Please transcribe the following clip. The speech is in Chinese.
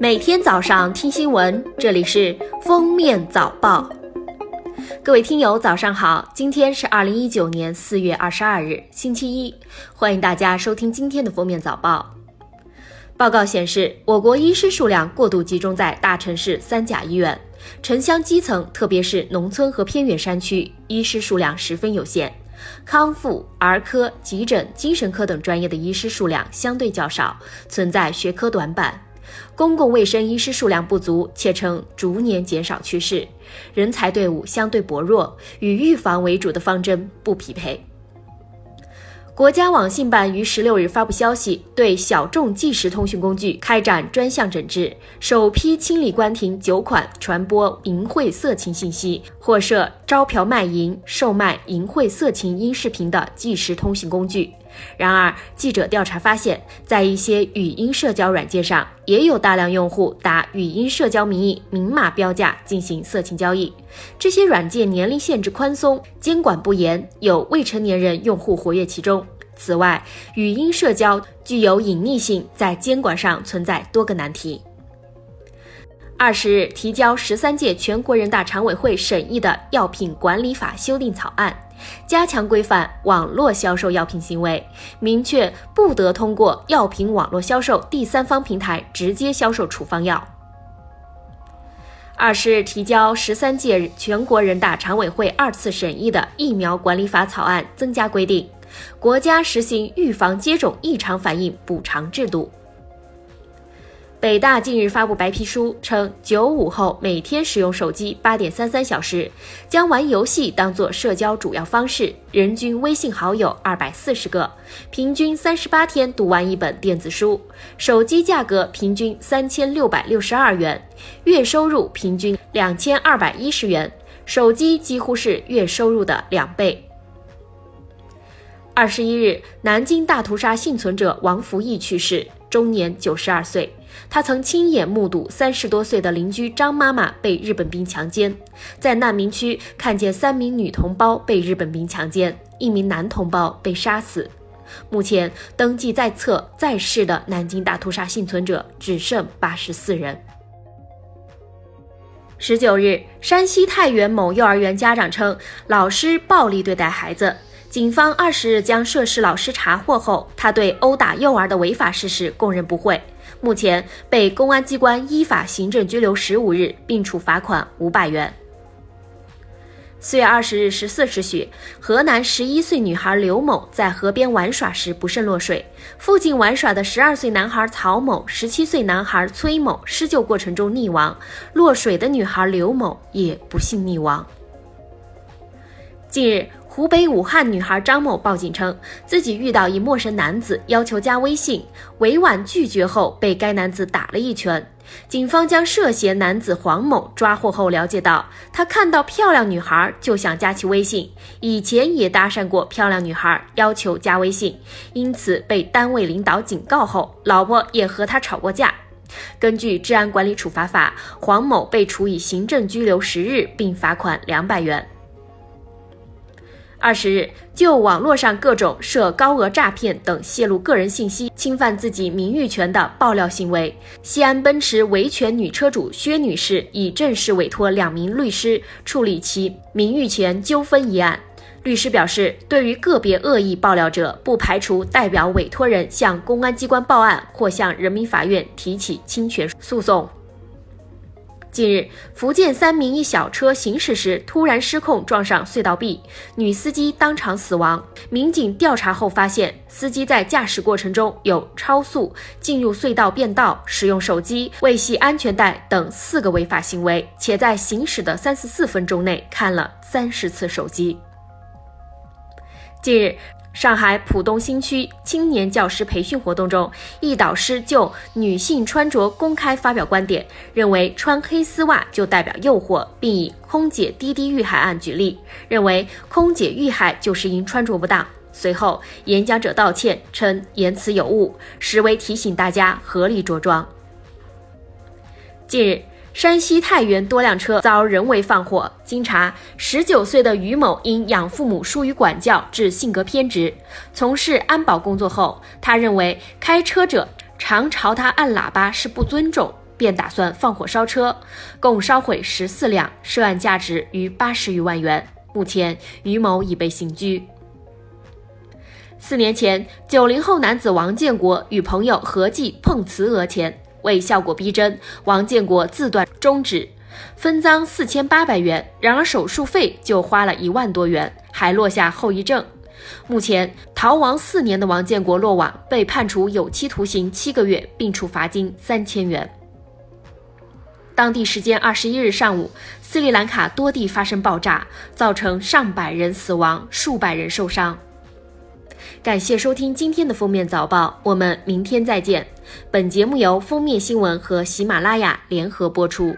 每天早上听新闻，这里是《封面早报》。各位听友，早上好！今天是二零一九年四月二十二日，星期一。欢迎大家收听今天的《封面早报》。报告显示，我国医师数量过度集中在大城市三甲医院，城乡基层，特别是农村和偏远山区，医师数量十分有限。康复、儿科、急诊、精神科等专业的医师数量相对较少，存在学科短板。公共卫生医师数量不足，且呈逐年减少趋势，人才队伍相对薄弱，与预防为主的方针不匹配。国家网信办于十六日发布消息，对小众即时通讯工具开展专项整治，首批清理关停九款传播淫秽色情信息或涉招嫖卖淫、售卖淫秽色情音视频的即时通讯工具。然而，记者调查发现，在一些语音社交软件上，也有大量用户打语音社交名义明码标价进行色情交易。这些软件年龄限制宽松，监管不严，有未成年人用户活跃其中。此外，语音社交具有隐匿性，在监管上存在多个难题。二十日提交十三届全国人大常委会审议的《药品管理法》修订草案。加强规范网络销售药品行为，明确不得通过药品网络销售第三方平台直接销售处方药。二十日提交十三届全国人大常委会二次审议的《疫苗管理法》草案，增加规定，国家实行预防接种异常反应补偿制度。北大近日发布白皮书称，九五后每天使用手机八点三三小时，将玩游戏当作社交主要方式，人均微信好友二百四十个，平均三十八天读完一本电子书，手机价格平均三千六百六十二元，月收入平均两千二百一十元，手机几乎是月收入的两倍。二十一日，南京大屠杀幸存者王福义去世，终年九十二岁。他曾亲眼目睹三十多岁的邻居张妈妈被日本兵强奸，在难民区看见三名女同胞被日本兵强奸，一名男同胞被杀死。目前登记在册在世的南京大屠杀幸存者只剩八十四人。十九日，山西太原某幼儿园家长称，老师暴力对待孩子。警方二十日将涉事老师查获后，他对殴打幼儿的违法事实供认不讳。目前被公安机关依法行政拘留十五日，并处罚款五百元。四月二十日十四时许，河南十一岁女孩刘某在河边玩耍时不慎落水，附近玩耍的十二岁男孩曹某、十七岁男孩崔某施救过程中溺亡，落水的女孩刘某也不幸溺亡。近日。湖北武汉女孩张某报警称，自己遇到一陌生男子要求加微信，委婉拒绝后被该男子打了一拳。警方将涉嫌男子黄某抓获后，了解到他看到漂亮女孩就想加其微信，以前也搭讪过漂亮女孩，要求加微信，因此被单位领导警告后，老婆也和他吵过架。根据治安管理处罚法，黄某被处以行政拘留十日，并罚款两百元。二十日，就网络上各种涉高额诈骗等泄露个人信息、侵犯自己名誉权的爆料行为，西安奔驰维权女车主薛女士已正式委托两名律师处理其名誉权纠纷一案。律师表示，对于个别恶意爆料者，不排除代表委托人向公安机关报案或向人民法院提起侵权诉讼。近日，福建三明一小车行驶时突然失控，撞上隧道壁，女司机当场死亡。民警调查后发现，司机在驾驶过程中有超速、进入隧道变道、使用手机未系安全带等四个违法行为，且在行驶的三十四分钟内看了三十次手机。近日。上海浦东新区青年教师培训活动中，一导师就女性穿着公开发表观点，认为穿黑丝袜就代表诱惑，并以空姐滴滴遇害案举例，认为空姐遇害就是因穿着不当。随后，演讲者道歉称言辞有误，实为提醒大家合理着装。近日。山西太原多辆车遭人为放火，经查，十九岁的于某因养父母疏于管教，致性格偏执。从事安保工作后，他认为开车者常朝他按喇叭是不尊重，便打算放火烧车，共烧毁十四辆，涉案价值逾八十余万元。目前，于某已被刑拘。四年前，九零后男子王建国与朋友合计碰瓷讹钱，为效果逼真，王建国自断中指，分赃四千八百元。然而手术费就花了一万多元，还落下后遗症。目前，逃亡四年的王建国落网，被判处有期徒刑七个月，并处罚金三千元。当地时间二十一日上午，斯里兰卡多地发生爆炸，造成上百人死亡，数百人受伤。感谢收听今天的封面早报，我们明天再见。本节目由封面新闻和喜马拉雅联合播出。